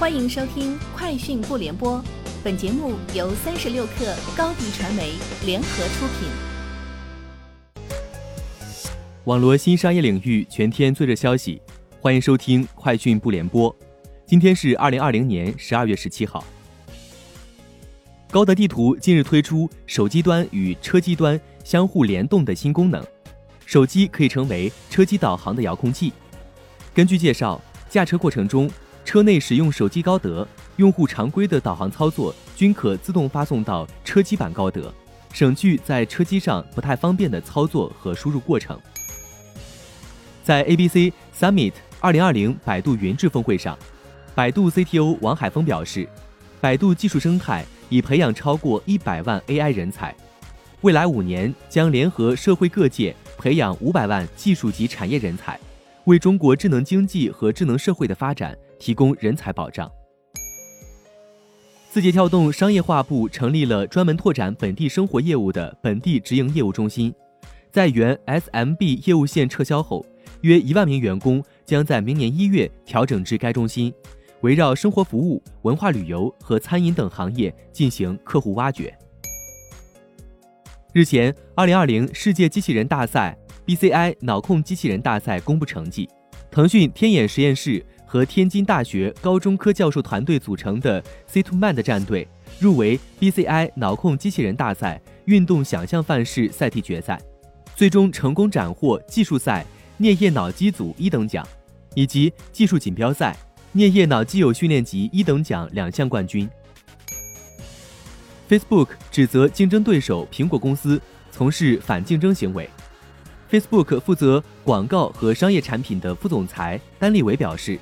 欢迎收听《快讯不联播》，本节目由三十六克高低传媒联合出品。网罗新商业领域全天最热消息，欢迎收听《快讯不联播》。今天是二零二零年十二月十七号。高德地图近日推出手机端与车机端相互联动的新功能，手机可以成为车机导航的遥控器。根据介绍，驾车过程中，车内使用手机高德，用户常规的导航操作均可自动发送到车机版高德，省去在车机上不太方便的操作和输入过程。在 ABC Summit 二零二零百度云智峰会上，百度 CTO 王海峰表示，百度技术生态。已培养超过一百万 AI 人才，未来五年将联合社会各界培养五百万技术及产业人才，为中国智能经济和智能社会的发展提供人才保障。字节跳动商业化部成立了专门拓展本地生活业务的本地直营业务中心，在原 SMB 业务线撤销后，约一万名员工将在明年一月调整至该中心。围绕生活服务、文化旅游和餐饮等行业进行客户挖掘。日前，二零二零世界机器人大赛 BCI 脑控机器人大赛公布成绩，腾讯天眼实验室和天津大学高中科教授团队组成的 C2Man 的战队入围 BCI 脑控机器人大赛运动想象范式赛题决赛，最终成功斩获技术赛颞叶脑机组一等奖，以及技术锦标赛。颞叶脑机友训练集一等奖两项冠军。Facebook 指责竞争对手苹果公司从事反竞争行为。Facebook 负责广告和商业产品的副总裁丹利维表示，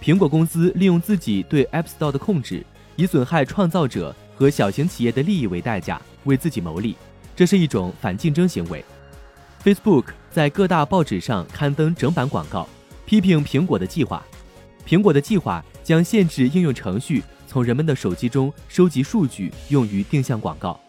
苹果公司利用自己对 App Store 的控制，以损害创造者和小型企业的利益为代价，为自己谋利，这是一种反竞争行为。Facebook 在各大报纸上刊登整版广告，批评苹果的计划。苹果的计划将限制应用程序从人们的手机中收集数据，用于定向广告。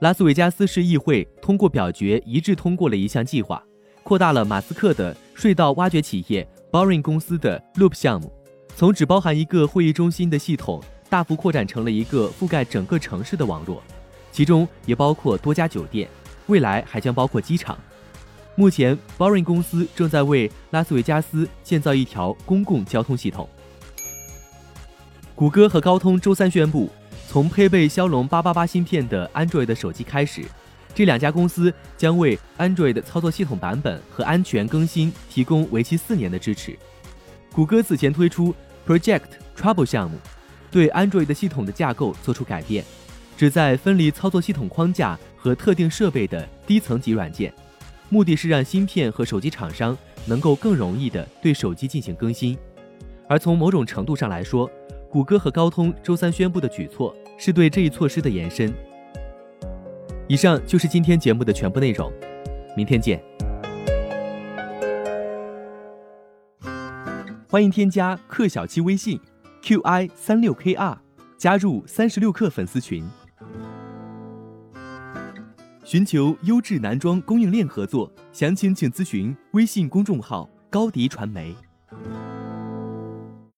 拉斯维加斯市议会通过表决一致通过了一项计划，扩大了马斯克的隧道挖掘企业 Boring 公司的 Loop 项目，从只包含一个会议中心的系统，大幅扩展成了一个覆盖整个城市的网络，其中也包括多家酒店，未来还将包括机场。目前，Boring 公司正在为拉斯维加斯建造一条公共交通系统。谷歌和高通周三宣布，从配备骁龙八八八芯片的 Android 手机开始，这两家公司将为 Android 操作系统版本和安全更新提供为期四年的支持。谷歌此前推出 Project Trouble 项目，对 Android 系统的架构做出改变，旨在分离操作系统框架和特定设备的低层级软件。目的是让芯片和手机厂商能够更容易地对手机进行更新，而从某种程度上来说，谷歌和高通周三宣布的举措是对这一措施的延伸。以上就是今天节目的全部内容，明天见。欢迎添加克小七微信，qi 三六 kr，加入三十六氪粉丝群。寻求优质男装供应链合作，详情请咨询微信公众号高迪传媒。